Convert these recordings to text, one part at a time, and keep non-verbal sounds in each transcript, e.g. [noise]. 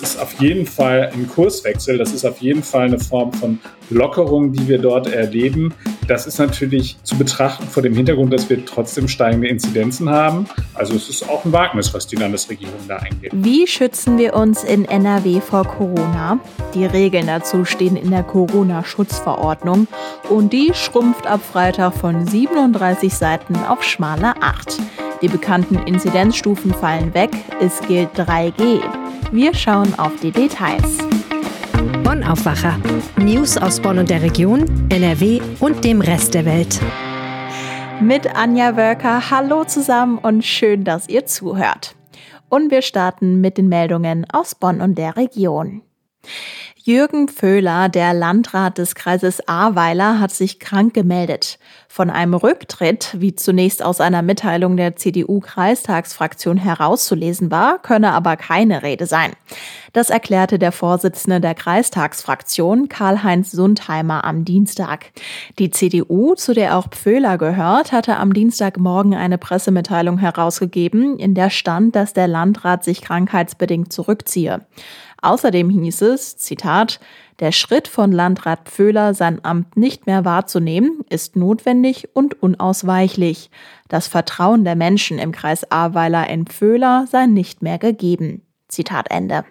Das ist auf jeden Fall ein Kurswechsel. Das ist auf jeden Fall eine Form von Lockerung, die wir dort erleben. Das ist natürlich zu betrachten vor dem Hintergrund, dass wir trotzdem steigende Inzidenzen haben. Also es ist auch ein Wagnis, was die Landesregierung da eingeht. Wie schützen wir uns in NRW vor Corona? Die Regeln dazu stehen in der Corona-Schutzverordnung und die schrumpft ab Freitag von 37 Seiten auf schmale 8. Die bekannten Inzidenzstufen fallen weg, es gilt 3G. Wir schauen auf die Details. Bonn Aufwacher. News aus Bonn und der Region, NRW und dem Rest der Welt. Mit Anja Wölker. Hallo zusammen und schön, dass ihr zuhört. Und wir starten mit den Meldungen aus Bonn und der Region. Jürgen Pföhler, der Landrat des Kreises Ahrweiler, hat sich krank gemeldet. Von einem Rücktritt, wie zunächst aus einer Mitteilung der CDU-Kreistagsfraktion herauszulesen war, könne aber keine Rede sein. Das erklärte der Vorsitzende der Kreistagsfraktion, Karl-Heinz Sundheimer, am Dienstag. Die CDU, zu der auch Pföhler gehört, hatte am Dienstagmorgen eine Pressemitteilung herausgegeben, in der stand, dass der Landrat sich krankheitsbedingt zurückziehe. Außerdem hieß es, Zitat, der Schritt von Landrat Pföhler, sein Amt nicht mehr wahrzunehmen, ist notwendig und unausweichlich. Das Vertrauen der Menschen im Kreis Ahrweiler in Pföhler sei nicht mehr gegeben. Zitat Ende.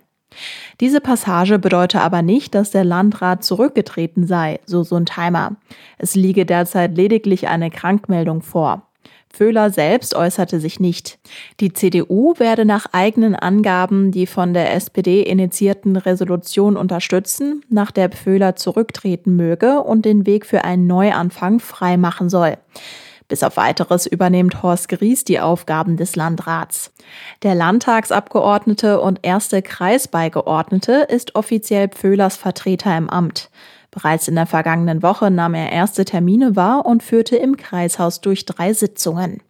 Diese Passage bedeutet aber nicht, dass der Landrat zurückgetreten sei, so Sundheimer. Es liege derzeit lediglich eine Krankmeldung vor. Föhler selbst äußerte sich nicht. Die CDU werde nach eigenen Angaben die von der SPD initiierten Resolution unterstützen, nach der Föhler zurücktreten möge und den Weg für einen Neuanfang freimachen soll. Bis auf weiteres übernimmt Horst Gries die Aufgaben des Landrats. Der Landtagsabgeordnete und erste Kreisbeigeordnete ist offiziell Pföhlers Vertreter im Amt. Bereits in der vergangenen Woche nahm er erste Termine wahr und führte im Kreishaus durch drei Sitzungen.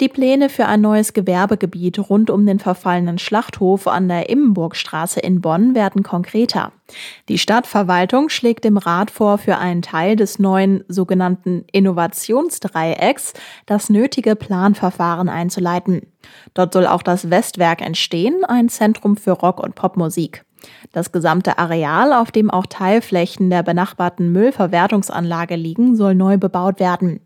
Die Pläne für ein neues Gewerbegebiet rund um den verfallenen Schlachthof an der Immenburgstraße in Bonn werden konkreter. Die Stadtverwaltung schlägt dem Rat vor, für einen Teil des neuen sogenannten Innovationsdreiecks das nötige Planverfahren einzuleiten. Dort soll auch das Westwerk entstehen, ein Zentrum für Rock- und Popmusik. Das gesamte Areal, auf dem auch Teilflächen der benachbarten Müllverwertungsanlage liegen, soll neu bebaut werden.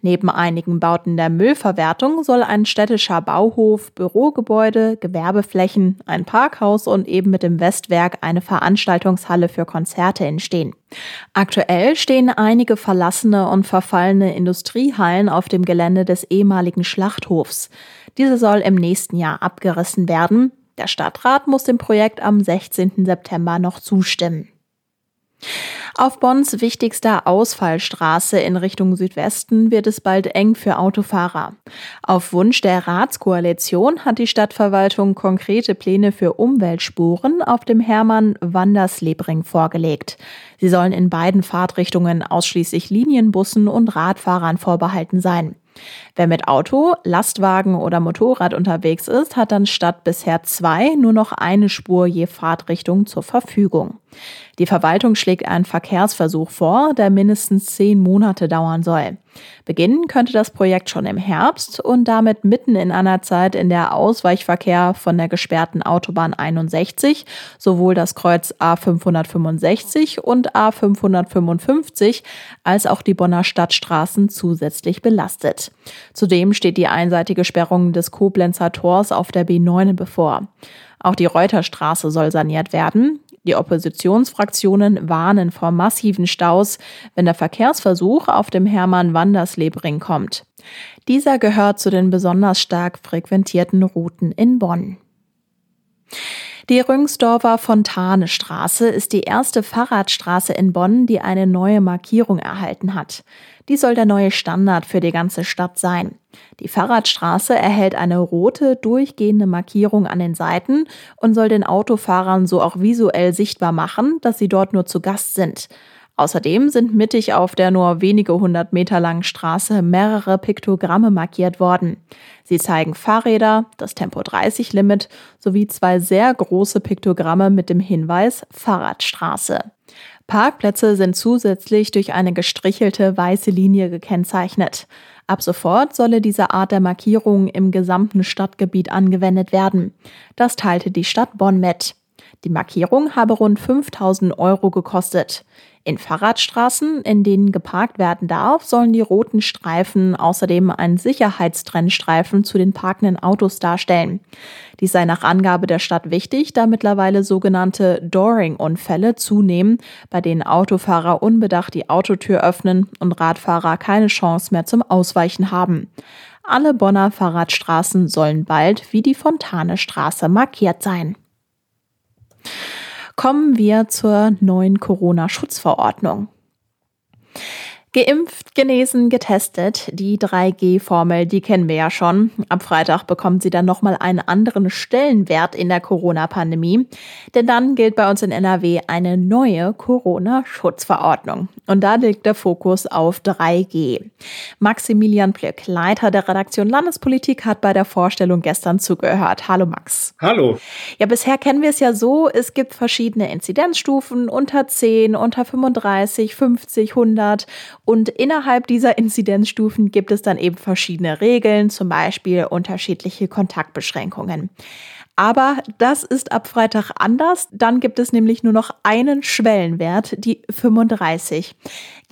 Neben einigen Bauten der Müllverwertung soll ein städtischer Bauhof, Bürogebäude, Gewerbeflächen, ein Parkhaus und eben mit dem Westwerk eine Veranstaltungshalle für Konzerte entstehen. Aktuell stehen einige verlassene und verfallene Industriehallen auf dem Gelände des ehemaligen Schlachthofs. Diese soll im nächsten Jahr abgerissen werden. Der Stadtrat muss dem Projekt am 16. September noch zustimmen. Auf Bonns wichtigster Ausfallstraße in Richtung Südwesten wird es bald eng für Autofahrer. Auf Wunsch der Ratskoalition hat die Stadtverwaltung konkrete Pläne für Umweltspuren auf dem Hermann-Wanderslebring vorgelegt. Sie sollen in beiden Fahrtrichtungen ausschließlich Linienbussen und Radfahrern vorbehalten sein. Wer mit Auto, Lastwagen oder Motorrad unterwegs ist, hat dann statt bisher zwei nur noch eine Spur je Fahrtrichtung zur Verfügung. Die Verwaltung schlägt einen Verkehrsversuch vor, der mindestens zehn Monate dauern soll. Beginnen könnte das Projekt schon im Herbst und damit mitten in einer Zeit, in der Ausweichverkehr von der gesperrten Autobahn 61 sowohl das Kreuz A565 und A555 als auch die Bonner Stadtstraßen zusätzlich belastet. Zudem steht die einseitige Sperrung des Koblenzer Tors auf der B9 bevor. Auch die Reuterstraße soll saniert werden. Die Oppositionsfraktionen warnen vor massiven Staus, wenn der Verkehrsversuch auf dem Hermann-Wanderslebring kommt. Dieser gehört zu den besonders stark frequentierten Routen in Bonn. Die Rüngsdorfer Fontanestraße ist die erste Fahrradstraße in Bonn, die eine neue Markierung erhalten hat. Die soll der neue Standard für die ganze Stadt sein. Die Fahrradstraße erhält eine rote, durchgehende Markierung an den Seiten und soll den Autofahrern so auch visuell sichtbar machen, dass sie dort nur zu Gast sind. Außerdem sind mittig auf der nur wenige hundert Meter langen Straße mehrere Piktogramme markiert worden. Sie zeigen Fahrräder, das Tempo 30 Limit sowie zwei sehr große Piktogramme mit dem Hinweis Fahrradstraße. Parkplätze sind zusätzlich durch eine gestrichelte weiße Linie gekennzeichnet. Ab sofort solle diese Art der Markierung im gesamten Stadtgebiet angewendet werden. Das teilte die Stadt Bonn mit. Die Markierung habe rund 5000 Euro gekostet. In Fahrradstraßen, in denen geparkt werden darf, sollen die roten Streifen außerdem einen Sicherheitstrennstreifen zu den parkenden Autos darstellen. Dies sei nach Angabe der Stadt wichtig, da mittlerweile sogenannte Dooring-Unfälle zunehmen, bei denen Autofahrer unbedacht die Autotür öffnen und Radfahrer keine Chance mehr zum Ausweichen haben. Alle Bonner Fahrradstraßen sollen bald wie die Fontane-Straße markiert sein. Kommen wir zur neuen Corona-Schutzverordnung. Geimpft, genesen, getestet. Die 3G-Formel, die kennen wir ja schon. Ab Freitag bekommt sie dann nochmal einen anderen Stellenwert in der Corona-Pandemie. Denn dann gilt bei uns in NRW eine neue Corona-Schutzverordnung. Und da liegt der Fokus auf 3G. Maximilian Plück, Leiter der Redaktion Landespolitik, hat bei der Vorstellung gestern zugehört. Hallo Max. Hallo. Ja, bisher kennen wir es ja so, es gibt verschiedene Inzidenzstufen unter 10, unter 35, 50, 100 und innerhalb dieser Inzidenzstufen gibt es dann eben verschiedene Regeln, zum Beispiel unterschiedliche Kontaktbeschränkungen. Aber das ist ab Freitag anders. Dann gibt es nämlich nur noch einen Schwellenwert, die 35.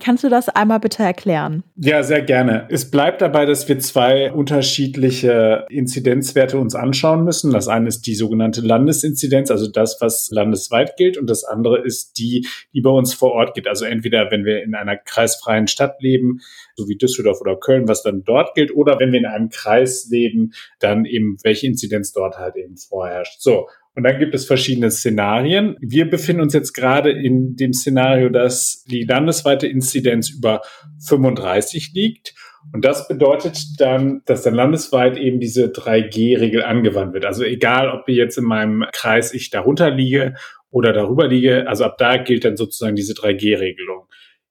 Kannst du das einmal bitte erklären? Ja, sehr gerne. Es bleibt dabei, dass wir zwei unterschiedliche Inzidenzwerte uns anschauen müssen. Das eine ist die sogenannte Landesinzidenz, also das, was landesweit gilt, und das andere ist die, die bei uns vor Ort gilt. Also entweder, wenn wir in einer kreisfreien Stadt leben, so wie Düsseldorf oder Köln, was dann dort gilt, oder wenn wir in einem Kreis leben, dann eben welche Inzidenz dort halt eben vorherrscht. So. Und dann gibt es verschiedene Szenarien. Wir befinden uns jetzt gerade in dem Szenario, dass die landesweite Inzidenz über 35 liegt. Und das bedeutet dann, dass dann landesweit eben diese 3G-Regel angewandt wird. Also egal, ob jetzt in meinem Kreis ich darunter liege oder darüber liege, also ab da gilt dann sozusagen diese 3G-Regelung.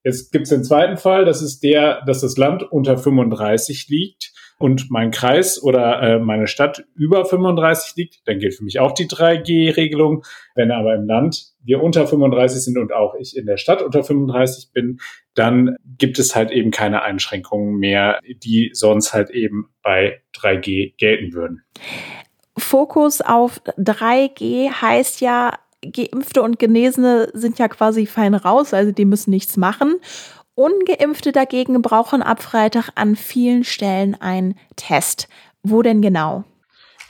Jetzt gibt es den zweiten Fall, das ist der, dass das Land unter 35 liegt und mein Kreis oder äh, meine Stadt über 35 liegt, dann gilt für mich auch die 3G-Regelung. Wenn aber im Land wir unter 35 sind und auch ich in der Stadt unter 35 bin, dann gibt es halt eben keine Einschränkungen mehr, die sonst halt eben bei 3G gelten würden. Fokus auf 3G heißt ja, Geimpfte und Genesene sind ja quasi fein raus, also die müssen nichts machen. Ungeimpfte dagegen brauchen ab Freitag an vielen Stellen einen Test. Wo denn genau?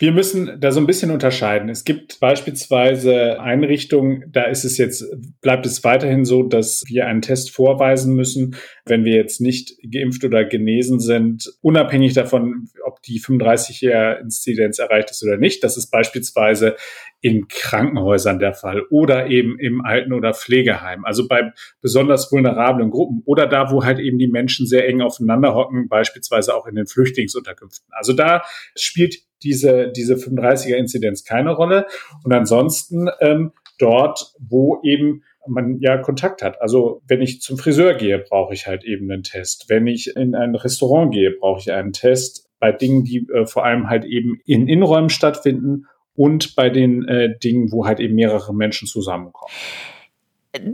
Wir müssen da so ein bisschen unterscheiden. Es gibt beispielsweise Einrichtungen, da ist es jetzt, bleibt es weiterhin so, dass wir einen Test vorweisen müssen, wenn wir jetzt nicht geimpft oder genesen sind, unabhängig davon, ob die 35er-Inzidenz erreicht ist oder nicht. Das ist beispielsweise in Krankenhäusern der Fall oder eben im Alten- oder Pflegeheim. Also bei besonders vulnerablen Gruppen oder da, wo halt eben die Menschen sehr eng aufeinander hocken, beispielsweise auch in den Flüchtlingsunterkünften. Also da spielt diese, diese 35er-Inzidenz keine Rolle. Und ansonsten ähm, dort, wo eben man ja Kontakt hat. Also wenn ich zum Friseur gehe, brauche ich halt eben einen Test. Wenn ich in ein Restaurant gehe, brauche ich einen Test. Bei Dingen, die äh, vor allem halt eben in Innenräumen stattfinden und bei den äh, Dingen, wo halt eben mehrere Menschen zusammenkommen.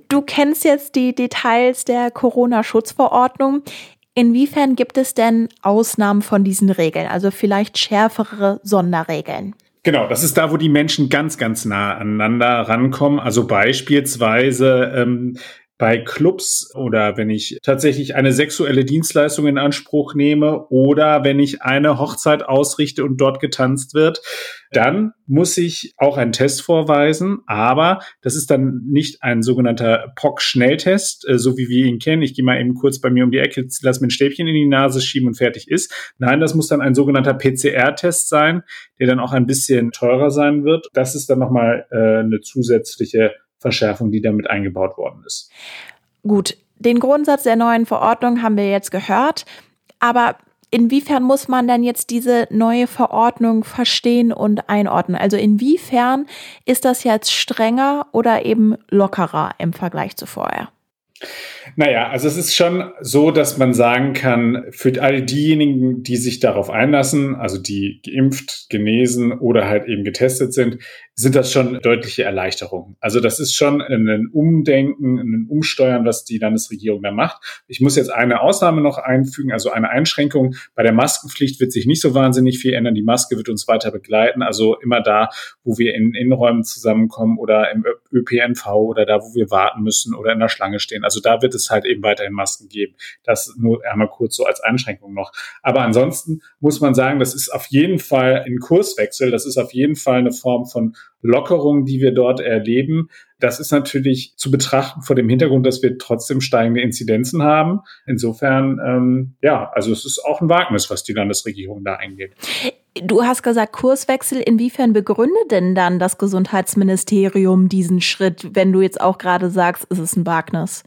Du kennst jetzt die Details der Corona-Schutzverordnung. Inwiefern gibt es denn Ausnahmen von diesen Regeln, also vielleicht schärfere Sonderregeln? Genau, das ist da, wo die Menschen ganz, ganz nah aneinander rankommen. Also beispielsweise ähm, bei Clubs oder wenn ich tatsächlich eine sexuelle Dienstleistung in Anspruch nehme oder wenn ich eine Hochzeit ausrichte und dort getanzt wird, dann muss ich auch einen Test vorweisen, aber das ist dann nicht ein sogenannter POC-Schnelltest, äh, so wie wir ihn kennen. Ich gehe mal eben kurz bei mir um die Ecke, lass mir ein Stäbchen in die Nase schieben und fertig ist. Nein, das muss dann ein sogenannter PCR-Test sein, der dann auch ein bisschen teurer sein wird. Das ist dann nochmal äh, eine zusätzliche Verschärfung, die damit eingebaut worden ist. Gut, den Grundsatz der neuen Verordnung haben wir jetzt gehört, aber inwiefern muss man denn jetzt diese neue Verordnung verstehen und einordnen? Also inwiefern ist das jetzt strenger oder eben lockerer im Vergleich zu vorher? Naja, also es ist schon so, dass man sagen kann, für all diejenigen, die sich darauf einlassen, also die geimpft, genesen oder halt eben getestet sind, sind das schon deutliche Erleichterungen. Also das ist schon ein Umdenken, ein Umsteuern, was die Landesregierung da macht. Ich muss jetzt eine Ausnahme noch einfügen, also eine Einschränkung. Bei der Maskenpflicht wird sich nicht so wahnsinnig viel ändern. Die Maske wird uns weiter begleiten. Also immer da, wo wir in Innenräumen zusammenkommen oder im ÖPNV oder da, wo wir warten müssen oder in der Schlange stehen. Also da wird es halt eben weiterhin Masken geben. Das nur einmal kurz so als Einschränkung noch. Aber ansonsten muss man sagen, das ist auf jeden Fall ein Kurswechsel. Das ist auf jeden Fall eine Form von Lockerung, die wir dort erleben. Das ist natürlich zu betrachten vor dem Hintergrund, dass wir trotzdem steigende Inzidenzen haben. Insofern, ähm, ja, also es ist auch ein Wagnis, was die Landesregierung da eingeht. Du hast gesagt Kurswechsel. Inwiefern begründet denn dann das Gesundheitsministerium diesen Schritt, wenn du jetzt auch gerade sagst, es ist ein Wagnis?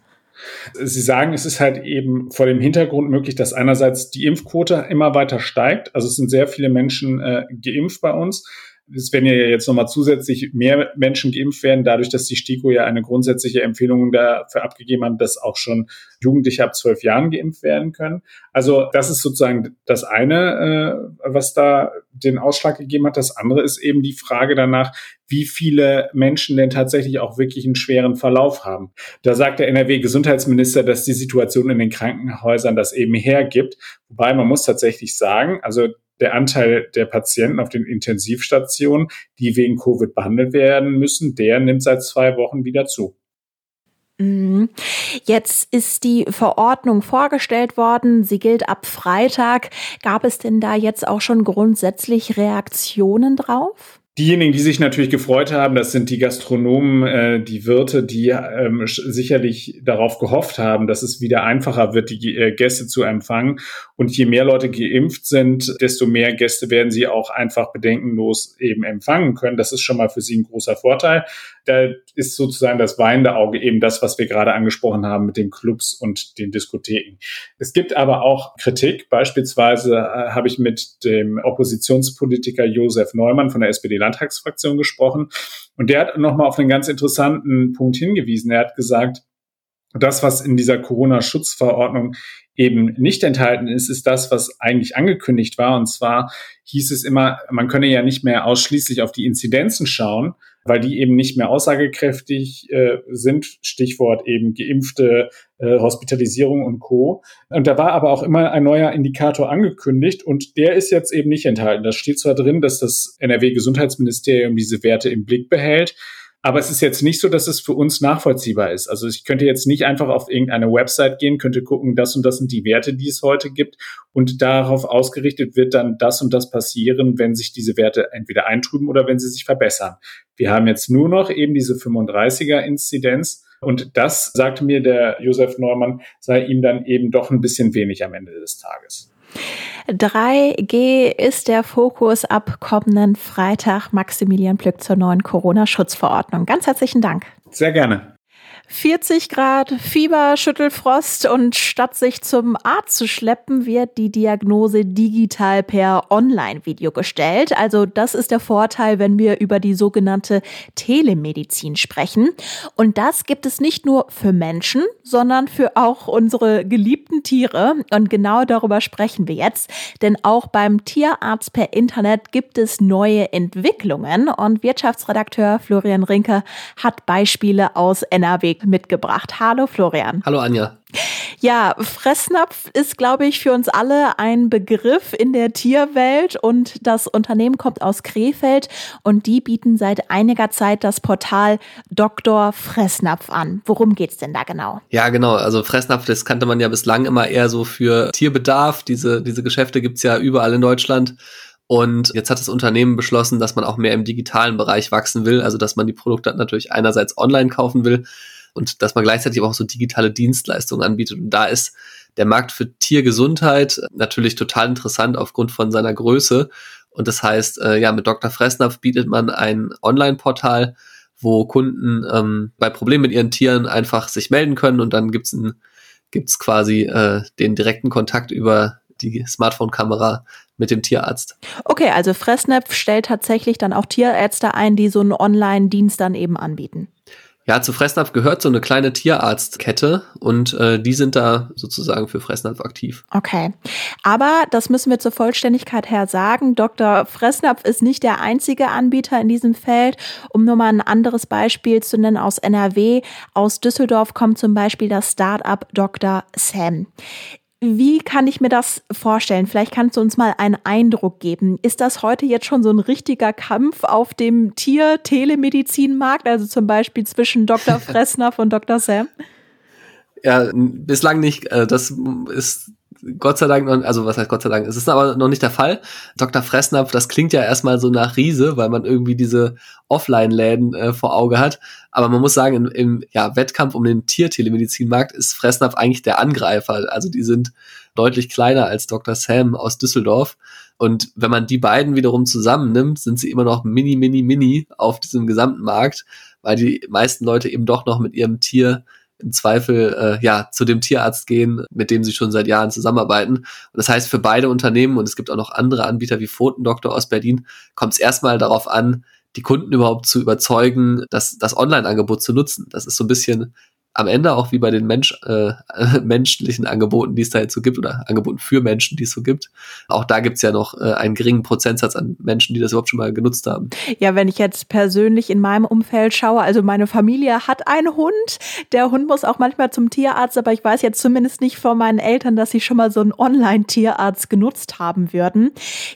Sie sagen, es ist halt eben vor dem Hintergrund möglich, dass einerseits die Impfquote immer weiter steigt. Also es sind sehr viele Menschen äh, geimpft bei uns es werden ja jetzt nochmal zusätzlich mehr Menschen geimpft werden, dadurch, dass die STIKO ja eine grundsätzliche Empfehlung dafür abgegeben hat, dass auch schon Jugendliche ab zwölf Jahren geimpft werden können. Also das ist sozusagen das eine, äh, was da den Ausschlag gegeben hat. Das andere ist eben die Frage danach, wie viele Menschen denn tatsächlich auch wirklich einen schweren Verlauf haben. Da sagt der NRW-Gesundheitsminister, dass die Situation in den Krankenhäusern das eben hergibt. Wobei man muss tatsächlich sagen, also der Anteil der Patienten auf den Intensivstationen, die wegen Covid behandelt werden müssen, der nimmt seit zwei Wochen wieder zu. Mhm. Jetzt ist die Verordnung vorgestellt worden. Sie gilt ab Freitag. Gab es denn da jetzt auch schon grundsätzlich Reaktionen drauf? Diejenigen, die sich natürlich gefreut haben, das sind die Gastronomen, äh, die Wirte, die ähm, sicherlich darauf gehofft haben, dass es wieder einfacher wird, die äh, Gäste zu empfangen. Und je mehr Leute geimpft sind, desto mehr Gäste werden sie auch einfach bedenkenlos eben empfangen können. Das ist schon mal für sie ein großer Vorteil. Da ist sozusagen das weinende Auge eben das, was wir gerade angesprochen haben mit den Clubs und den Diskotheken. Es gibt aber auch Kritik. Beispielsweise äh, habe ich mit dem Oppositionspolitiker Josef Neumann von der SPD Landtagsfraktion gesprochen. Und der hat nochmal auf einen ganz interessanten Punkt hingewiesen. Er hat gesagt, das, was in dieser Corona-Schutzverordnung eben nicht enthalten ist, ist das, was eigentlich angekündigt war. Und zwar hieß es immer, man könne ja nicht mehr ausschließlich auf die Inzidenzen schauen, weil die eben nicht mehr aussagekräftig äh, sind. Stichwort eben geimpfte äh, Hospitalisierung und Co. Und da war aber auch immer ein neuer Indikator angekündigt und der ist jetzt eben nicht enthalten. Da steht zwar drin, dass das NRW-Gesundheitsministerium diese Werte im Blick behält, aber es ist jetzt nicht so, dass es für uns nachvollziehbar ist. Also ich könnte jetzt nicht einfach auf irgendeine Website gehen, könnte gucken, das und das sind die Werte, die es heute gibt. Und darauf ausgerichtet wird dann das und das passieren, wenn sich diese Werte entweder eintrüben oder wenn sie sich verbessern. Wir haben jetzt nur noch eben diese 35er-Inzidenz. Und das, sagte mir der Josef Neumann, sei ihm dann eben doch ein bisschen wenig am Ende des Tages. 3G ist der Fokus ab kommenden Freitag. Maximilian Plück zur neuen Corona-Schutzverordnung. Ganz herzlichen Dank. Sehr gerne. 40 Grad, Fieber, Schüttelfrost und statt sich zum Arzt zu schleppen, wird die Diagnose digital per Online-Video gestellt. Also das ist der Vorteil, wenn wir über die sogenannte Telemedizin sprechen. Und das gibt es nicht nur für Menschen, sondern für auch unsere geliebten Tiere. Und genau darüber sprechen wir jetzt. Denn auch beim Tierarzt per Internet gibt es neue Entwicklungen. Und Wirtschaftsredakteur Florian Rinke hat Beispiele aus NRW mitgebracht. Hallo Florian. Hallo Anja. Ja, Fressnapf ist, glaube ich, für uns alle ein Begriff in der Tierwelt und das Unternehmen kommt aus Krefeld und die bieten seit einiger Zeit das Portal Dr. Fressnapf an. Worum geht's denn da genau? Ja, genau. Also Fressnapf, das kannte man ja bislang immer eher so für Tierbedarf. Diese, diese Geschäfte gibt's ja überall in Deutschland. Und jetzt hat das Unternehmen beschlossen, dass man auch mehr im digitalen Bereich wachsen will, also dass man die Produkte natürlich einerseits online kaufen will, und dass man gleichzeitig auch so digitale Dienstleistungen anbietet. Und da ist der Markt für Tiergesundheit natürlich total interessant aufgrund von seiner Größe. Und das heißt, äh, ja, mit Dr. Fressnapf bietet man ein Online-Portal, wo Kunden ähm, bei Problemen mit ihren Tieren einfach sich melden können und dann gibt's ein, gibt's quasi äh, den direkten Kontakt über die Smartphone-Kamera mit dem Tierarzt. Okay, also Fressnapf stellt tatsächlich dann auch Tierärzte ein, die so einen Online-Dienst dann eben anbieten. Ja, zu Fressnapf gehört so eine kleine Tierarztkette und äh, die sind da sozusagen für Fressnapf aktiv. Okay. Aber das müssen wir zur Vollständigkeit her sagen. Dr. Fressnapf ist nicht der einzige Anbieter in diesem Feld. Um nur mal ein anderes Beispiel zu nennen aus NRW. Aus Düsseldorf kommt zum Beispiel das Startup Dr. Sam. Wie kann ich mir das vorstellen? Vielleicht kannst du uns mal einen Eindruck geben. Ist das heute jetzt schon so ein richtiger Kampf auf dem Tier-Telemedizinmarkt, also zum Beispiel zwischen Dr. [laughs] Fressnapf und Dr. Sam? Ja, bislang nicht. Äh, das ist Gott sei Dank noch, also was heißt Gott sei Dank, es ist aber noch nicht der Fall. Dr. Fressnapf, das klingt ja erstmal so nach Riese, weil man irgendwie diese Offline-Läden äh, vor Auge hat. Aber man muss sagen, im, im ja, Wettkampf um den Tiertelemedizinmarkt ist Fressnapf eigentlich der Angreifer. Also die sind deutlich kleiner als Dr. Sam aus Düsseldorf. Und wenn man die beiden wiederum zusammennimmt, sind sie immer noch mini, mini, mini auf diesem gesamten Markt, weil die meisten Leute eben doch noch mit ihrem Tier im Zweifel äh, ja zu dem Tierarzt gehen, mit dem sie schon seit Jahren zusammenarbeiten. Und das heißt, für beide Unternehmen, und es gibt auch noch andere Anbieter wie Pfotendoktor aus Berlin, kommt es erstmal darauf an, die Kunden überhaupt zu überzeugen, das, das Online-Angebot zu nutzen. Das ist so ein bisschen am Ende auch wie bei den Mensch, äh, [laughs] menschlichen Angeboten, die es da jetzt so gibt, oder Angeboten für Menschen, die es so gibt. Auch da gibt's ja noch äh, einen geringen Prozentsatz an Menschen, die das überhaupt schon mal genutzt haben. Ja, wenn ich jetzt persönlich in meinem Umfeld schaue, also meine Familie hat einen Hund. Der Hund muss auch manchmal zum Tierarzt, aber ich weiß jetzt zumindest nicht von meinen Eltern, dass sie schon mal so einen Online-Tierarzt genutzt haben würden.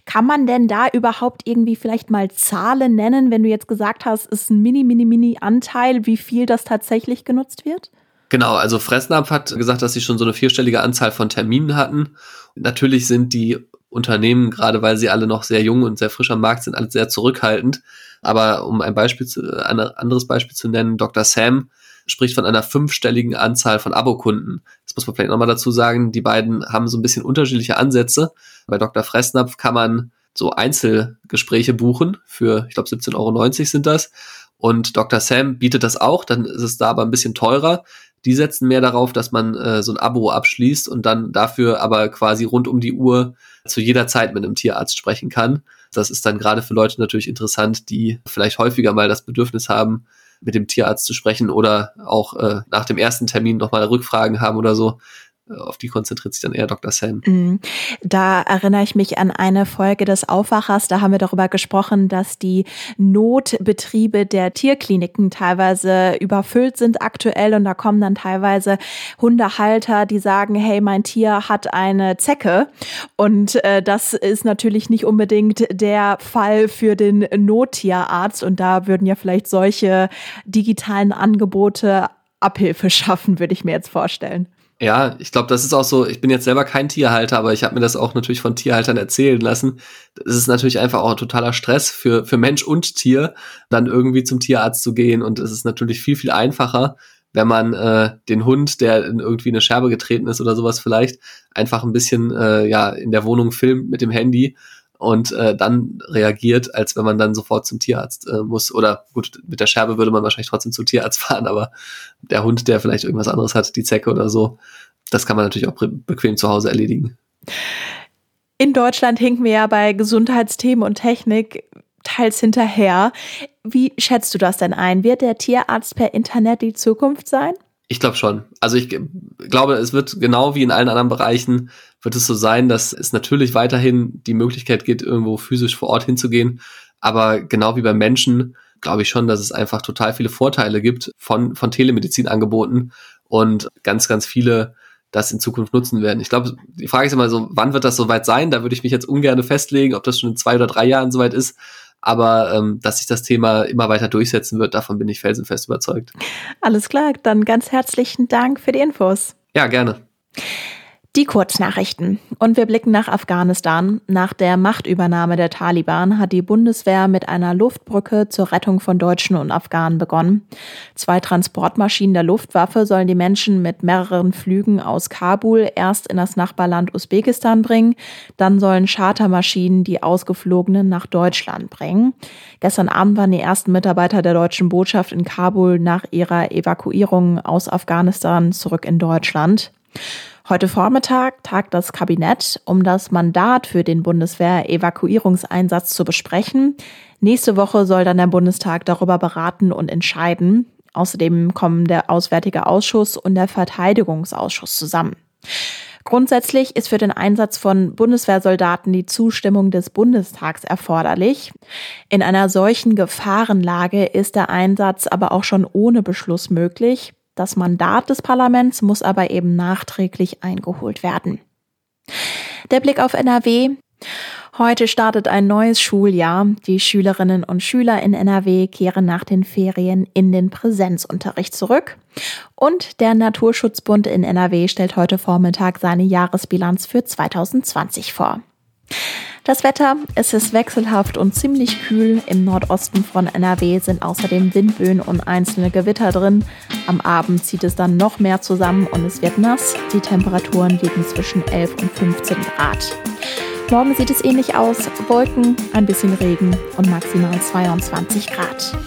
Kann man denn da überhaupt irgendwie vielleicht mal Zahlen nennen, wenn du jetzt gesagt hast, es ist ein mini, mini, mini Anteil, wie viel das tatsächlich genutzt wird? Genau, also Fressnapf hat gesagt, dass sie schon so eine vierstellige Anzahl von Terminen hatten. Natürlich sind die Unternehmen, gerade weil sie alle noch sehr jung und sehr frisch am Markt sind, alle sehr zurückhaltend. Aber um ein Beispiel zu, ein anderes Beispiel zu nennen, Dr. Sam spricht von einer fünfstelligen Anzahl von Abokunden. Das muss man vielleicht nochmal dazu sagen. Die beiden haben so ein bisschen unterschiedliche Ansätze. Bei Dr. Fressnapf kann man so Einzelgespräche buchen für, ich glaube, 17,90 Euro sind das. Und Dr. Sam bietet das auch, dann ist es da aber ein bisschen teurer. Die setzen mehr darauf, dass man äh, so ein Abo abschließt und dann dafür aber quasi rund um die Uhr zu jeder Zeit mit einem Tierarzt sprechen kann. Das ist dann gerade für Leute natürlich interessant, die vielleicht häufiger mal das Bedürfnis haben, mit dem Tierarzt zu sprechen oder auch äh, nach dem ersten Termin nochmal Rückfragen haben oder so auf die konzentriert sich dann eher Dr. Sam. Mhm. Da erinnere ich mich an eine Folge des Aufwachers, da haben wir darüber gesprochen, dass die Notbetriebe der Tierkliniken teilweise überfüllt sind aktuell und da kommen dann teilweise Hundehalter, die sagen, hey, mein Tier hat eine Zecke und äh, das ist natürlich nicht unbedingt der Fall für den Nottierarzt und da würden ja vielleicht solche digitalen Angebote Abhilfe schaffen, würde ich mir jetzt vorstellen. Ja, ich glaube, das ist auch so, ich bin jetzt selber kein Tierhalter, aber ich habe mir das auch natürlich von Tierhaltern erzählen lassen. Es ist natürlich einfach auch ein totaler Stress für, für Mensch und Tier, dann irgendwie zum Tierarzt zu gehen. Und es ist natürlich viel, viel einfacher, wenn man äh, den Hund, der in irgendwie eine Scherbe getreten ist oder sowas vielleicht, einfach ein bisschen äh, ja in der Wohnung filmt mit dem Handy und äh, dann reagiert, als wenn man dann sofort zum Tierarzt äh, muss. Oder gut, mit der Scherbe würde man wahrscheinlich trotzdem zum Tierarzt [laughs] fahren, aber der Hund, der vielleicht irgendwas anderes hat, die Zecke oder so, das kann man natürlich auch bequem zu Hause erledigen. In Deutschland hinken wir ja bei Gesundheitsthemen und Technik teils hinterher. Wie schätzt du das denn ein? Wird der Tierarzt per Internet die Zukunft sein? Ich glaube schon. Also ich glaube, es wird genau wie in allen anderen Bereichen wird es so sein, dass es natürlich weiterhin die Möglichkeit gibt, irgendwo physisch vor Ort hinzugehen. Aber genau wie bei Menschen glaube ich schon, dass es einfach total viele Vorteile gibt von, von Telemedizinangeboten und ganz, ganz viele das in Zukunft nutzen werden. Ich glaube, die Frage ist immer so, wann wird das soweit sein? Da würde ich mich jetzt ungern festlegen, ob das schon in zwei oder drei Jahren soweit ist. Aber ähm, dass sich das Thema immer weiter durchsetzen wird, davon bin ich felsenfest überzeugt. Alles klar, dann ganz herzlichen Dank für die Infos. Ja, gerne. Die Kurznachrichten. Und wir blicken nach Afghanistan. Nach der Machtübernahme der Taliban hat die Bundeswehr mit einer Luftbrücke zur Rettung von Deutschen und Afghanen begonnen. Zwei Transportmaschinen der Luftwaffe sollen die Menschen mit mehreren Flügen aus Kabul erst in das Nachbarland Usbekistan bringen. Dann sollen Chartermaschinen die Ausgeflogenen nach Deutschland bringen. Gestern Abend waren die ersten Mitarbeiter der deutschen Botschaft in Kabul nach ihrer Evakuierung aus Afghanistan zurück in Deutschland. Heute Vormittag tagt das Kabinett, um das Mandat für den Bundeswehr-Evakuierungseinsatz zu besprechen. Nächste Woche soll dann der Bundestag darüber beraten und entscheiden. Außerdem kommen der Auswärtige Ausschuss und der Verteidigungsausschuss zusammen. Grundsätzlich ist für den Einsatz von Bundeswehrsoldaten die Zustimmung des Bundestags erforderlich. In einer solchen Gefahrenlage ist der Einsatz aber auch schon ohne Beschluss möglich. Das Mandat des Parlaments muss aber eben nachträglich eingeholt werden. Der Blick auf NRW. Heute startet ein neues Schuljahr. Die Schülerinnen und Schüler in NRW kehren nach den Ferien in den Präsenzunterricht zurück. Und der Naturschutzbund in NRW stellt heute Vormittag seine Jahresbilanz für 2020 vor. Das Wetter, es ist wechselhaft und ziemlich kühl. Im Nordosten von NRW sind außerdem Windböen und einzelne Gewitter drin. Am Abend zieht es dann noch mehr zusammen und es wird nass. Die Temperaturen liegen zwischen 11 und 15 Grad. Morgen sieht es ähnlich aus. Wolken, ein bisschen Regen und maximal 22 Grad.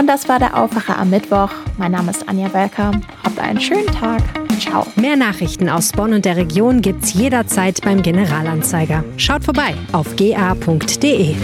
Und das war der Aufwacher am Mittwoch. Mein Name ist Anja Welker. Habt einen schönen Tag. Ciao. Mehr Nachrichten aus Bonn und der Region gibt's jederzeit beim Generalanzeiger. Schaut vorbei auf ga.de.